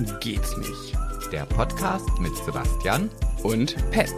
Geht's nicht. Der Podcast mit Sebastian Und Pet.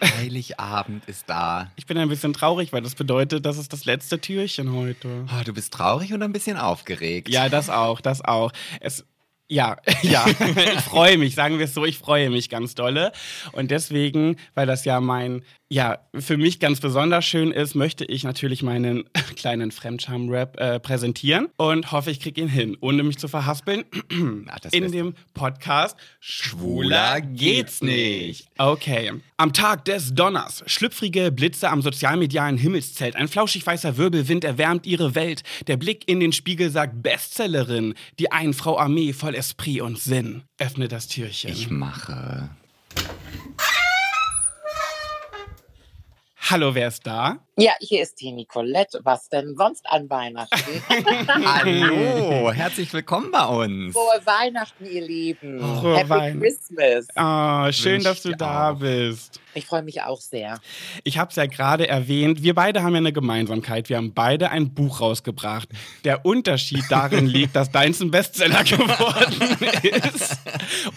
Heiligabend ist da. Ich bin ein bisschen traurig, weil das bedeutet, das ist das letzte Türchen heute. Oh, du bist traurig und ein bisschen aufgeregt. Ja, das auch, das auch. Es, ja, ja, ich freue mich, sagen wir es so, ich freue mich ganz dolle. Und deswegen, weil das ja mein, ja, für mich ganz besonders schön ist, möchte ich natürlich meinen kleinen Fremdscham-Rap äh, präsentieren und hoffe, ich kriege ihn hin, ohne mich zu verhaspeln. Das In dem Podcast Schwuler geht's nicht. Okay. Am Tag des Donners. Schlüpfrige Blitze am sozialmedialen Himmelszelt. Ein flauschig weißer Wirbelwind erwärmt ihre Welt. Der Blick in den Spiegel sagt Bestsellerin. Die Einfrau Armee voll Esprit und Sinn. Öffne das Türchen. Ich mache. Hallo, wer ist da? Ja, hier ist die Nicolette. Was denn sonst an Weihnachten? Hallo, herzlich willkommen bei uns. Frohe Weihnachten, ihr Lieben. Frohe Happy Weihn- Christmas. Ah, schön, Wünsch dass du da auch. bist. Ich freue mich auch sehr. Ich habe es ja gerade erwähnt, wir beide haben ja eine Gemeinsamkeit. Wir haben beide ein Buch rausgebracht. Der Unterschied darin liegt, dass deins ein Bestseller geworden ist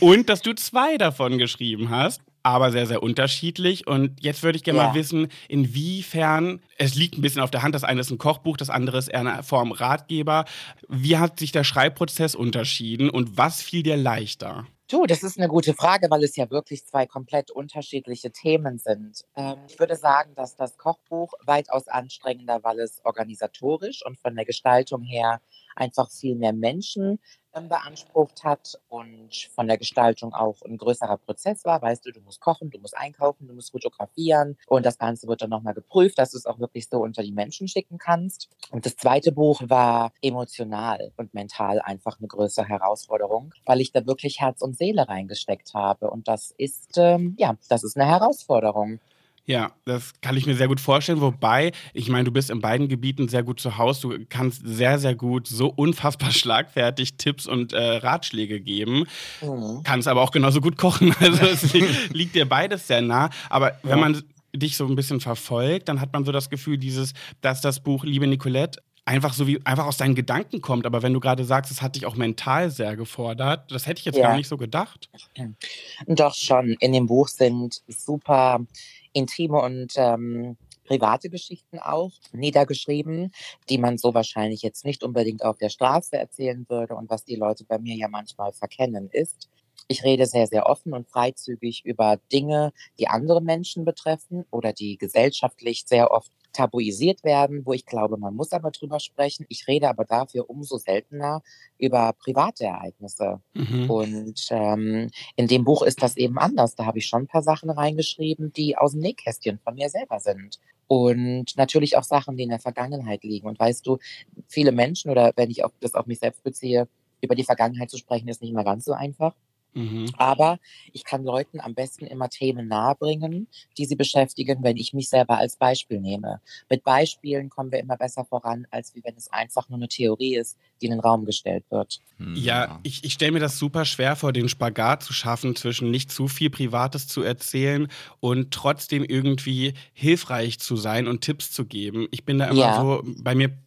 und dass du zwei davon geschrieben hast, aber sehr, sehr unterschiedlich. Und jetzt würde ich gerne Ja. mal wissen, inwiefern, es liegt ein bisschen auf der Hand, das eine ist ein Kochbuch, das andere ist eher eine Form Ratgeber. Wie hat sich der Schreibprozess unterschieden und was fiel dir leichter? Du, das ist eine gute Frage, weil es ja wirklich zwei komplett unterschiedliche Themen sind. Ähm, ich würde sagen, dass das Kochbuch weitaus anstrengender, weil es organisatorisch und von der Gestaltung her einfach viel mehr Menschen ähm, beansprucht hat und von der Gestaltung auch ein größerer Prozess war. Weißt du, du musst kochen, du musst einkaufen, du musst fotografieren und das Ganze wird dann nochmal geprüft, dass du es auch wirklich so unter die Menschen schicken kannst. Und das zweite Buch war emotional und mental einfach eine größere Herausforderung, weil ich da wirklich Herz und Seele reingesteckt habe. Und das ist, ähm, ja, das ist eine Herausforderung. Ja, das kann ich mir sehr gut vorstellen. Wobei, ich meine, du bist in beiden Gebieten sehr gut zu Hause. Du kannst sehr, sehr gut so unfassbar schlagfertig Tipps und äh, Ratschläge geben. Mhm. Kannst aber auch genauso gut kochen. Also es li liegt dir beides sehr nah. Aber wenn Ja. man dich so ein bisschen verfolgt, dann hat man so das Gefühl, dieses, dass das Buch Liebe Nicolette einfach so wie einfach aus deinen Gedanken kommt. Aber wenn du gerade sagst, es hat dich auch mental sehr gefordert, das hätte ich jetzt Ja. gar nicht so gedacht. Doch schon. In dem Buch sind super intime und ähm, private Geschichten auch niedergeschrieben, die man so wahrscheinlich jetzt nicht unbedingt auf der Straße erzählen würde. Und was die Leute bei mir ja manchmal verkennen, ist, ich rede sehr, sehr offen und freizügig über Dinge, die andere Menschen betreffen oder die gesellschaftlich sehr oft tabuisiert werden, wo ich glaube, man muss aber drüber sprechen. Ich rede aber dafür umso seltener über private Ereignisse. Mhm. Und ähm, in dem Buch ist das eben anders. Da habe ich schon ein paar Sachen reingeschrieben, die aus dem Nähkästchen von mir selber sind. Und natürlich auch Sachen, die in der Vergangenheit liegen. Und weißt du, viele Menschen, oder wenn ich auf, das auf mich selbst beziehe, über die Vergangenheit zu sprechen, ist nicht immer ganz so einfach. Mhm. Aber ich kann Leuten am besten immer Themen nahebringen, die sie beschäftigen, wenn ich mich selber als Beispiel nehme. Mit Beispielen kommen wir immer besser voran, als wie wenn es einfach nur eine Theorie ist, die in den Raum gestellt wird. Hm, Ja, ich, ich stelle mir das super schwer vor, den Spagat zu schaffen, zwischen nicht zu viel Privates zu erzählen und trotzdem irgendwie hilfreich zu sein und Tipps zu geben. Ich bin da immer Ja. so, bei mir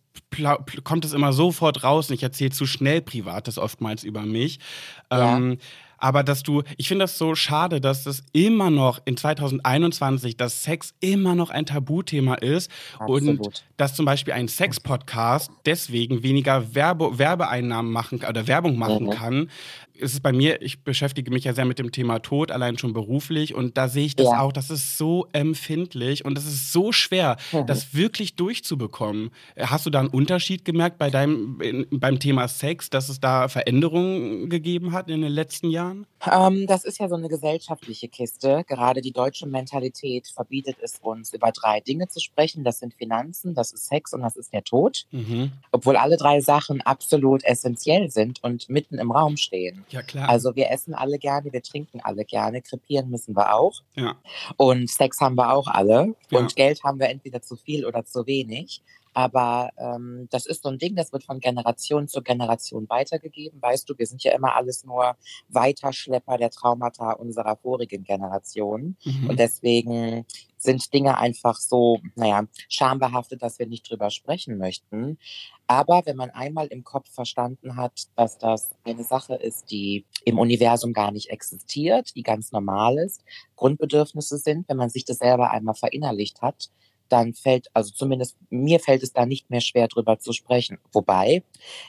kommt es immer sofort raus und ich erzähle zu schnell Privates oftmals über mich. Ja. Ähm, aber dass du, ich finde das so schade, dass das immer noch in 2021, dass Sex immer noch ein Tabuthema ist und Absolut. dass zum Beispiel ein Sex-Podcast deswegen weniger Werbe Werbeeinnahmen machen oder Werbung machen Mhm. kann. Es ist bei mir, ich beschäftige mich ja sehr mit dem Thema Tod, allein schon beruflich und da sehe ich das Ja. auch, das ist so empfindlich und es ist so schwer, Mhm. das wirklich durchzubekommen. Hast du da einen Unterschied gemerkt bei deinem, in, beim Thema Sex, dass es da Veränderungen gegeben hat in den letzten Jahren? Ähm, das ist ja so eine gesellschaftliche Kiste. Gerade die deutsche Mentalität verbietet es uns, über drei Dinge zu sprechen. Das sind Finanzen, das ist Sex und das ist der Tod. Mhm. Obwohl alle drei Sachen absolut essentiell sind und mitten im Raum stehen. Ja, klar. Also wir essen alle gerne, wir trinken alle gerne, krepieren müssen wir auch. ja. Und Sex haben wir auch alle. Ja. Und Geld haben wir entweder zu viel oder zu wenig. Aber ähm, das ist so ein Ding, das wird von Generation zu Generation weitergegeben. Weißt du, wir sind ja immer alles nur Weiterschlepper der Traumata unserer vorigen Generation. Mhm. Und deswegen sind Dinge einfach so, naja, schambehaftet, dass wir nicht drüber sprechen möchten. Aber wenn man einmal im Kopf verstanden hat, dass das eine Sache ist, die im Universum gar nicht existiert, die ganz normal ist, Grundbedürfnisse sind, wenn man sich das selber einmal verinnerlicht hat, dann fällt, also zumindest mir fällt es da nicht mehr schwer drüber zu sprechen. Wobei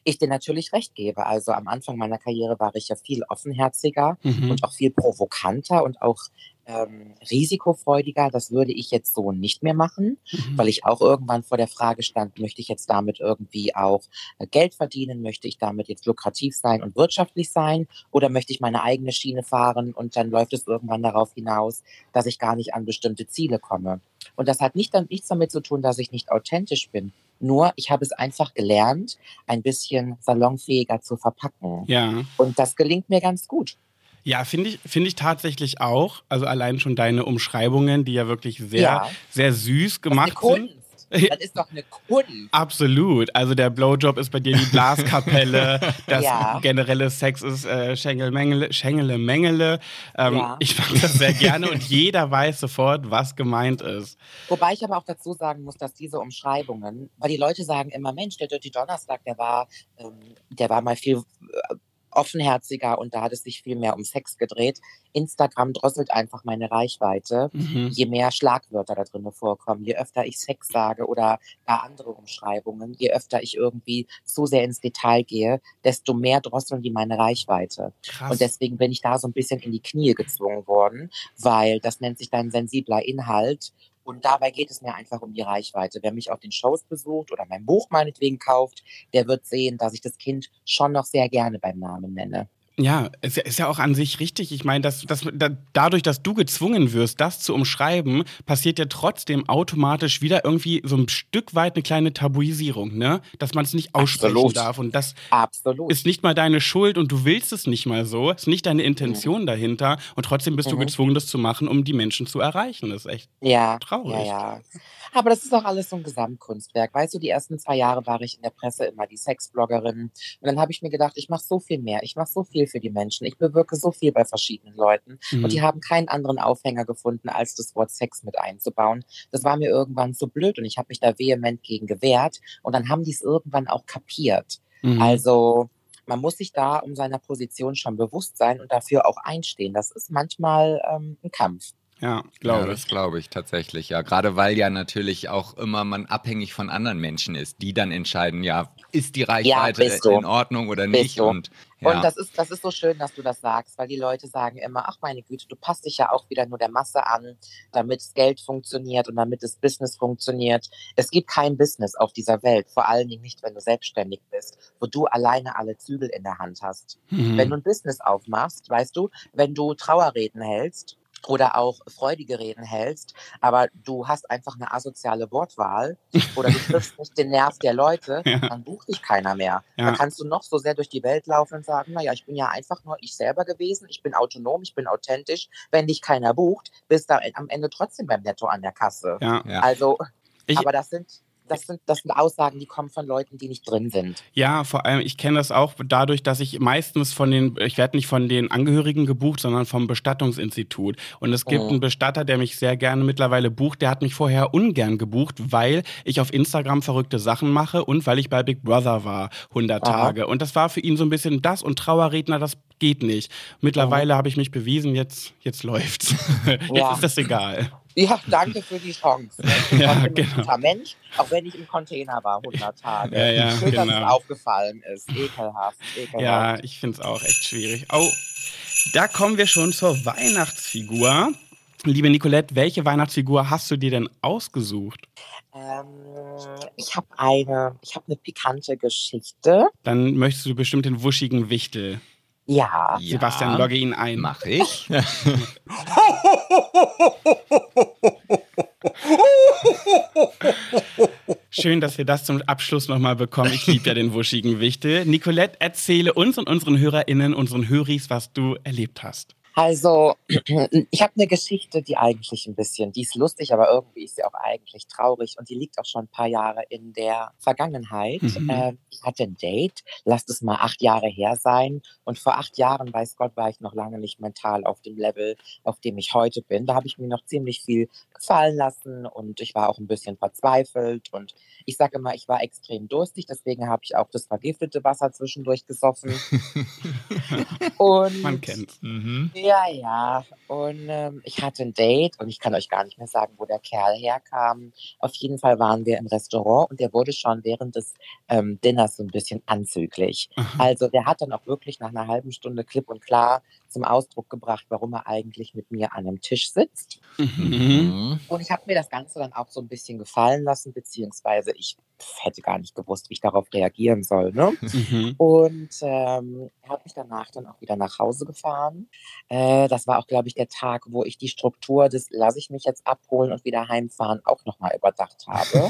ich dir natürlich recht gebe. Also am Anfang meiner Karriere war ich ja viel offenherziger mhm. und auch viel provokanter und auch ähm, risikofreudiger. Das würde ich jetzt so nicht mehr machen, mhm. weil ich auch irgendwann vor der Frage stand, möchte ich jetzt damit irgendwie auch äh, Geld verdienen? Möchte ich damit jetzt lukrativ sein und wirtschaftlich sein? Oder möchte ich meine eigene Schiene fahren und dann läuft es irgendwann darauf hinaus, dass ich gar nicht an bestimmte Ziele komme? Und das hat nicht, nichts damit zu tun, dass ich nicht authentisch bin. Nur, ich habe es einfach gelernt, ein bisschen salonfähiger zu verpacken. Ja. Und das gelingt mir ganz gut. Ja, finde ich, finde ich tatsächlich auch. Also allein schon deine Umschreibungen, die ja wirklich sehr, ja. sehr süß gemacht sind. Das ist doch eine Kunst. Absolut. Also der Blowjob ist bei dir die Blaskapelle. das ja. generelle Sex ist äh, Schengelmengele. Schengele, Mengele. Ähm, ja. Ich mag das sehr gerne und jeder weiß sofort, was gemeint ist. Wobei ich aber auch dazu sagen muss, dass diese Umschreibungen, weil die Leute sagen immer, Mensch, der Dirty Donnerstag, der war, ähm, der war mal viel äh, offenherziger und da hat es sich viel mehr um Sex gedreht. Instagram drosselt einfach meine Reichweite, mhm. je mehr Schlagwörter da drin vorkommen, je öfter ich Sex sage oder gar andere Umschreibungen, je öfter ich irgendwie zu sehr ins Detail gehe, desto mehr drosseln die meine Reichweite. Krass. Und deswegen bin ich da so ein bisschen in die Knie gezwungen worden, weil das nennt sich dann sensibler Inhalt und dabei geht es mir einfach um die Reichweite. Wer mich auf den Shows besucht oder mein Buch meinetwegen kauft, der wird sehen, dass ich das Kind schon noch sehr gerne beim Namen nenne. Ja, es ist ja auch an sich richtig. Ich meine, dass, dass, da, dadurch, dass du gezwungen wirst, das zu umschreiben, passiert ja trotzdem automatisch wieder irgendwie so ein Stück weit eine kleine Tabuisierung, ne? Dass man es nicht aussprechen Absolut. darf. Und das Absolut. ist nicht mal deine Schuld und du willst es nicht mal so. Ist nicht deine Intention mhm. dahinter. Und trotzdem bist mhm. du gezwungen, das zu machen, um die Menschen zu erreichen. Das ist echt ja, traurig. Ja, ja. Aber das ist auch alles so ein Gesamtkunstwerk. Weißt du, die ersten zwei Jahre war ich in der Presse immer die Sexbloggerin. Und dann habe ich mir gedacht, ich mache so viel mehr. Ich mache so viel für die Menschen. Ich bewirke so viel bei verschiedenen Leuten. Mhm. Und die haben keinen anderen Aufhänger gefunden, als das Wort Sex mit einzubauen. Das war mir irgendwann so blöd und ich habe mich da vehement gegen gewehrt. Und dann haben die es irgendwann auch kapiert. Mhm. Also man muss sich da um seiner Position schon bewusst sein und dafür auch einstehen. Das ist manchmal ähm, ein Kampf. Ja, glaube ja, das glaube ich tatsächlich. Ja, gerade weil ja natürlich auch immer man abhängig von anderen Menschen ist, die dann entscheiden, ja, ist die Reichweite ja, in Ordnung oder nicht? Und, ja. und das ist, das ist so schön, dass du das sagst, weil die Leute sagen immer, ach meine Güte, du passt dich ja auch wieder nur der Masse an, damit das Geld funktioniert und damit das Business funktioniert. Es gibt kein Business auf dieser Welt, vor allen Dingen nicht, wenn du selbstständig bist, wo du alleine alle Zügel in der Hand hast. Mhm. Wenn du ein Business aufmachst, weißt du, wenn du Trauerreden hältst, oder auch freudige Reden hältst, aber du hast einfach eine asoziale Wortwahl oder du triffst nicht den Nerv der Leute, ja. dann bucht dich keiner mehr. Ja. Da kannst du noch so sehr durch die Welt laufen und sagen, naja, ich bin ja einfach nur ich selber gewesen, ich bin autonom, ich bin authentisch. Wenn dich keiner bucht, bist du am Ende trotzdem beim Netto an der Kasse. Ja. Also, ich, aber das sind das sind, das sind Aussagen, die kommen von Leuten, die nicht drin sind. Ja, vor allem, ich kenne das auch dadurch, dass ich meistens von den, ich werde nicht von den Angehörigen gebucht, sondern vom Bestattungsinstitut. Und es gibt mhm. einen Bestatter, der mich sehr gerne mittlerweile bucht, der hat mich vorher ungern gebucht, weil ich auf Instagram verrückte Sachen mache und weil ich bei Big Brother war, 100 Aha. Tage. Und das war für ihn so ein bisschen das und Trauerredner, das geht nicht. Mittlerweile mhm. habe ich mich bewiesen, jetzt, jetzt läuft's. jetzt ja. ist das egal. Ja, danke für die Chance. Ich ja, bin genau. ein guter Mensch, auch wenn ich im Container war, 100 Tage. Ja, ja, Schön, genau. dass es genau. aufgefallen ist. Ekelhaft, ekelhaft. Ja, ich finde es auch echt schwierig. Oh, da kommen wir schon zur Weihnachtsfigur. Liebe Nicolette, welche Weihnachtsfigur hast du dir denn ausgesucht? Ähm, ich habe eine, ich habe eine pikante Geschichte. Dann möchtest du bestimmt den wuschigen Wichtel. Ja. Sebastian, logge ihn ein. Mach ich. Schön, dass wir das zum Abschluss nochmal bekommen. Ich liebe ja den wuschigen Wichtel. Nicolette, erzähle uns und unseren HörerInnen, unseren Höris, was du erlebt hast. Also, ich habe eine Geschichte, die eigentlich ein bisschen, die ist lustig, aber irgendwie ist sie auch eigentlich traurig und die liegt auch schon ein paar Jahre in der Vergangenheit. Mhm. Äh, ich hatte ein Date, lasst es mal acht Jahre her sein und vor acht Jahren, weiß Gott, war ich noch lange nicht mental auf dem Level, auf dem ich heute bin. Da habe ich mir noch ziemlich viel gefallen lassen und ich war auch ein bisschen verzweifelt und ich sage immer, ich war extrem durstig, deswegen habe ich auch das vergiftete Wasser zwischendurch gesoffen. und Man kennt. Mhm. Ja, ja. Und ähm, ich hatte ein Date und ich kann euch gar nicht mehr sagen, wo der Kerl herkam. Auf jeden Fall waren wir im Restaurant und der wurde schon während des ähm, Dinners so ein bisschen anzüglich. Aha. Also der hat dann auch wirklich nach einer halben Stunde klipp und klar zum Ausdruck gebracht, warum er eigentlich mit mir an einem Tisch sitzt. Mhm. Und ich habe mir das Ganze dann auch so ein bisschen gefallen lassen, beziehungsweise ich hätte gar nicht gewusst, wie ich darauf reagieren soll. Ne? Mhm. Und ähm, habe mich danach dann auch wieder nach Hause gefahren. Äh, das war auch, glaube ich, der Tag, wo ich die Struktur des lasse ich mich jetzt abholen und wieder heimfahren auch nochmal überdacht habe.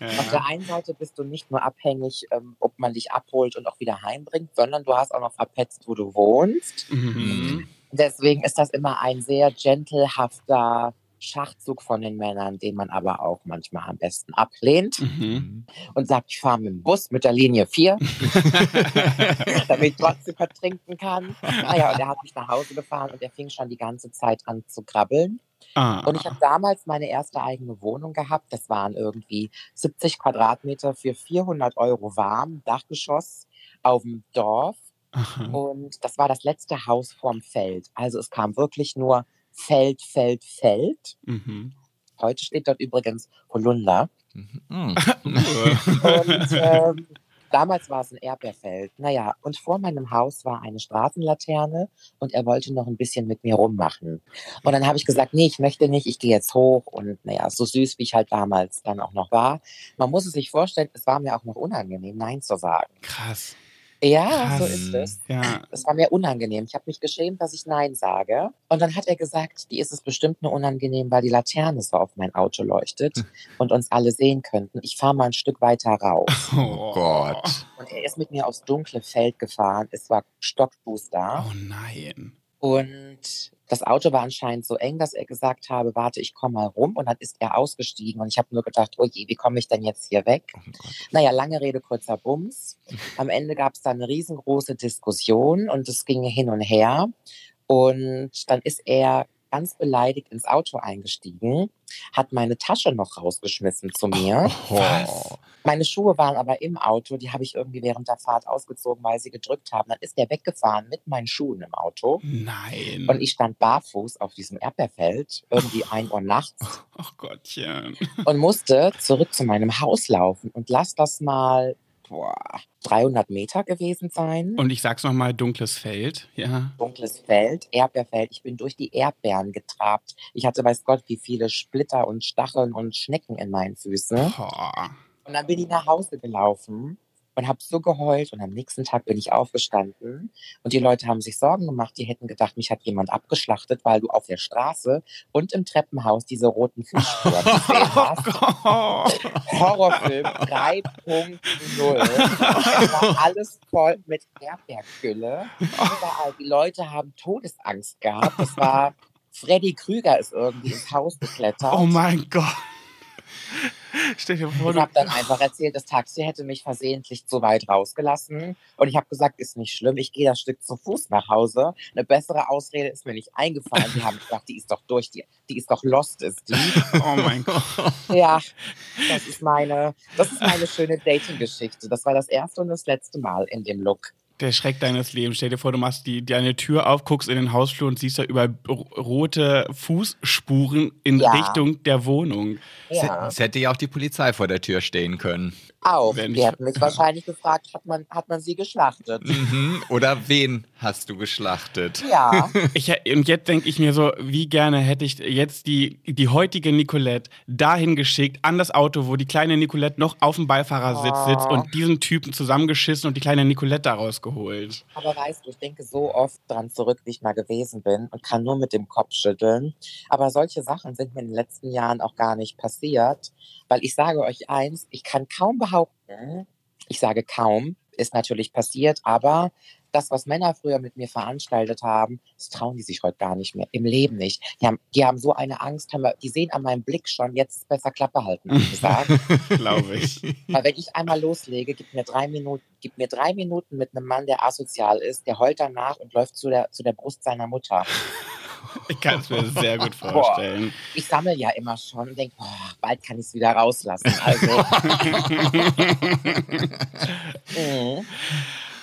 ja. Auf der einen Seite bist du nicht nur abhängig, ähm, ob man dich abholt und auch wieder heimbringt, sondern du hast auch noch verpetzt, wo du wohnst. Mhm. Deswegen ist das immer ein sehr gentlehafter Schachzug von den Männern, den man aber auch manchmal am besten ablehnt mhm. und sagt, ich fahre mit dem Bus mit der Linie 4, damit ich trotzdem vertrinken kann. Naja, und er hat mich nach Hause gefahren und er fing schon die ganze Zeit an zu krabbeln. Ah. Und ich habe damals meine erste eigene Wohnung gehabt. Das waren irgendwie 70 Quadratmeter für 400 Euro warm, Dachgeschoss auf dem Dorf. Aha. Und das war das letzte Haus vorm Feld. Also es kam wirklich nur Feld, Feld, Feld. Mhm. Heute steht dort übrigens Holunder. Mhm. und ähm, damals war es ein Erdbeerfeld. Naja, und vor meinem Haus war eine Straßenlaterne und er wollte noch ein bisschen mit mir rummachen. Und dann habe ich gesagt, nee, ich möchte nicht, ich gehe jetzt hoch. Und naja, so süß, wie ich halt damals dann auch noch war. Man muss es sich vorstellen, es war mir auch noch unangenehm, Nein zu sagen. Krass. Ja, Krass. so ist es. Ja. Es war mir unangenehm. Ich habe mich geschämt, dass ich Nein sage. Und dann hat er gesagt, die ist es bestimmt nur unangenehm, weil die Laterne so auf mein Auto leuchtet hm. und uns alle sehen könnten. Ich fahre mal ein Stück weiter raus. Oh Gott. Und er ist mit mir aufs dunkle Feld gefahren. Es war Stockbooster. Oh nein. Und das Auto war anscheinend so eng, dass er gesagt habe, warte, ich komme mal rum. Und dann ist er ausgestiegen. Und ich habe nur gedacht, oh je, wie komme ich denn jetzt hier weg? Oh naja, lange Rede, kurzer Bums. Am Ende gab es dann eine riesengroße Diskussion und es ging hin und her. Und dann ist er ganz beleidigt ins Auto eingestiegen, hat meine Tasche noch rausgeschmissen zu mir. Oh, meine Schuhe waren aber im Auto, die habe ich irgendwie während der Fahrt ausgezogen, weil sie gedrückt haben. Dann ist der weggefahren mit meinen Schuhen im Auto. Nein. Und ich stand barfuß auf diesem Erdbeerfeld, irgendwie ein Uhr nachts. Ach Gottchen. Und musste zurück zu meinem Haus laufen und lass das mal boah, 300 Meter gewesen sein. Und ich sag's nochmal, dunkles Feld, ja. Dunkles Feld, Erdbeerfeld. Ich bin durch die Erdbeeren getrabt. Ich hatte, weiß Gott, wie viele Splitter und Stacheln und Schnecken in meinen Füßen. Boah. Und dann bin ich nach Hause gelaufen und habe so geheult und am nächsten Tag bin ich aufgestanden und die Leute haben sich Sorgen gemacht, die hätten gedacht, mich hat jemand abgeschlachtet, weil du auf der Straße und im Treppenhaus diese roten Fischspuren gesehen hast. Horrorfilm 3.0. Es war alles voll mit Erdbeergülle. Überall. Die Leute haben Todesangst gehabt. Es war Freddy Krüger ist irgendwie ins Haus geklettert. Oh mein Gott. Stell dir vor, ich habe dann einfach erzählt, das Taxi hätte mich versehentlich zu weit rausgelassen. Und ich habe gesagt, ist nicht schlimm, ich gehe das Stück zu Fuß nach Hause. Eine bessere Ausrede ist mir nicht eingefallen. Die haben gesagt, die ist doch durch, die, die ist doch lost, ist die. Oh mein Gott. Ja, das ist meine, das ist meine schöne Dating-Geschichte. Das war das erste und das letzte Mal in dem Look der Schreck deines Lebens. Stell dir vor, du machst die, deine Tür auf, guckst in den Hausflur und siehst da über rote Fußspuren in ja. Richtung der Wohnung. Ja. Es hätte ja auch die Polizei vor der Tür stehen können. Auch. Die hätten mich wahrscheinlich gefragt, hat man, hat man sie geschlachtet? Mhm. Oder wen hast du geschlachtet? Ja. Ich, und jetzt denke ich mir so, wie gerne hätte ich jetzt die, die heutige Nicolette dahin geschickt, an das Auto, wo die kleine Nicolette noch auf dem Beifahrersitz oh. sitzt und diesen Typen zusammengeschissen und die kleine Nicolette daraus geholt. Aber weißt du, ich denke so oft dran zurück, wie ich mal gewesen bin und kann nur mit dem Kopf schütteln. Aber solche Sachen sind mir in den letzten Jahren auch gar nicht passiert, weil ich sage euch eins, ich kann kaum behaupten, ich sage kaum, ist natürlich passiert, aber das, was Männer früher mit mir veranstaltet haben, das trauen die sich heute gar nicht mehr. Im Leben nicht. Die haben, die haben so eine Angst, haben die sehen an meinem Blick schon, jetzt besser Klappe halten, gesagt. Glaube ich. Weil wenn ich einmal loslege, gib mir drei Minuten, gib mir drei Minuten mit einem Mann, der asozial ist, der heult danach und läuft zu der, zu der Brust seiner Mutter. Ich kann es mir sehr gut vorstellen. Boah, ich sammle ja immer schon und denke, bald kann ich es wieder rauslassen. Also. mhm.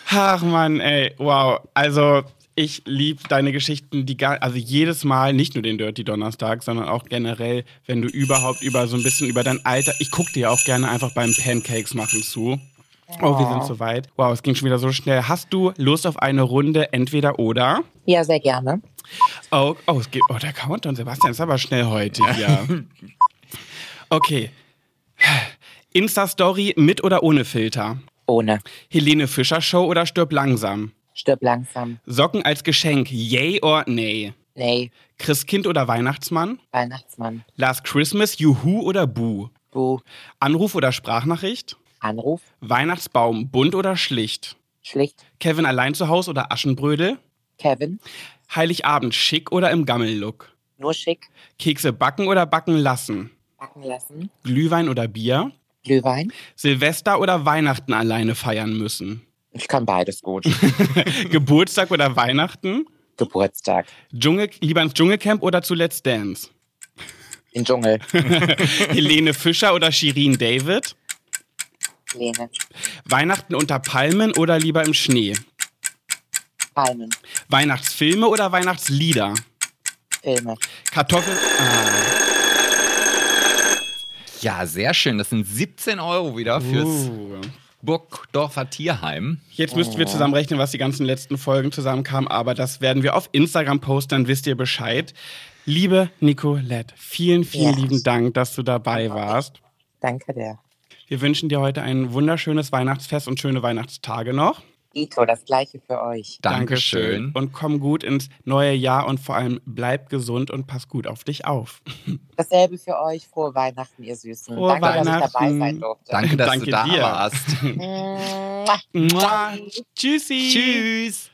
Ach man, ey, wow. Also ich liebe deine Geschichten, die gar, also jedes Mal, nicht nur den Dirty Donnerstag, sondern auch generell, wenn du überhaupt über so ein bisschen über dein Alter, ich gucke dir auch gerne einfach beim Pancakes machen zu. Oh, wir sind soweit. Wow, es ging schon wieder so schnell. Hast du Lust auf eine Runde entweder oder? Ja, sehr gerne. Oh, oh, es geht, oh der Countdown, Sebastian ist aber schnell heute hier. Okay. Insta-Story mit oder ohne Filter? Ohne. Helene Fischer Show oder stirb langsam? Stirb langsam. Socken als Geschenk, yay or nay? Nee. Christkind oder Weihnachtsmann? Weihnachtsmann. Last Christmas, Juhu oder Boo? Boo. Anruf oder Sprachnachricht? Anruf. Weihnachtsbaum, bunt oder schlicht? Schlicht. Kevin allein zu Hause oder Aschenbrödel? Kevin. Heiligabend, schick oder im Gammellook? Nur schick. Kekse backen oder backen lassen? Backen lassen. Glühwein oder Bier? Glühwein. Silvester oder Weihnachten alleine feiern müssen? Ich kann beides gut. Geburtstag oder Weihnachten? Geburtstag. Dschungel, lieber ins Dschungelcamp oder zu Let's Dance? In Dschungel. Helene Fischer oder Shirin David? Helene. Weihnachten unter Palmen oder lieber im Schnee? Palmen. Weihnachtsfilme oder Weihnachtslieder? Filme. Kartoffeln. Ah. Ja, sehr schön. Das sind 17 Euro wieder fürs uh. Burgdorfer Tierheim. Jetzt müssten wir zusammenrechnen, was die ganzen letzten Folgen zusammenkamen, aber das werden wir auf Instagram posten, dann wisst ihr Bescheid. Liebe Nicolette, vielen, vielen ja. lieben Dank, dass du dabei warst. Danke dir. Wir wünschen dir heute ein wunderschönes Weihnachtsfest und schöne Weihnachtstage noch. Ito, das gleiche für euch. Dankeschön. Und komm gut ins neue Jahr und vor allem bleib gesund und pass gut auf dich auf. Dasselbe für euch. Frohe Weihnachten, ihr Süßen. Frohe Danke, Weihnachten. dass ich dabei sein durfte. Danke, dass Danke du da dir. warst. Tschüssi. Tschüss.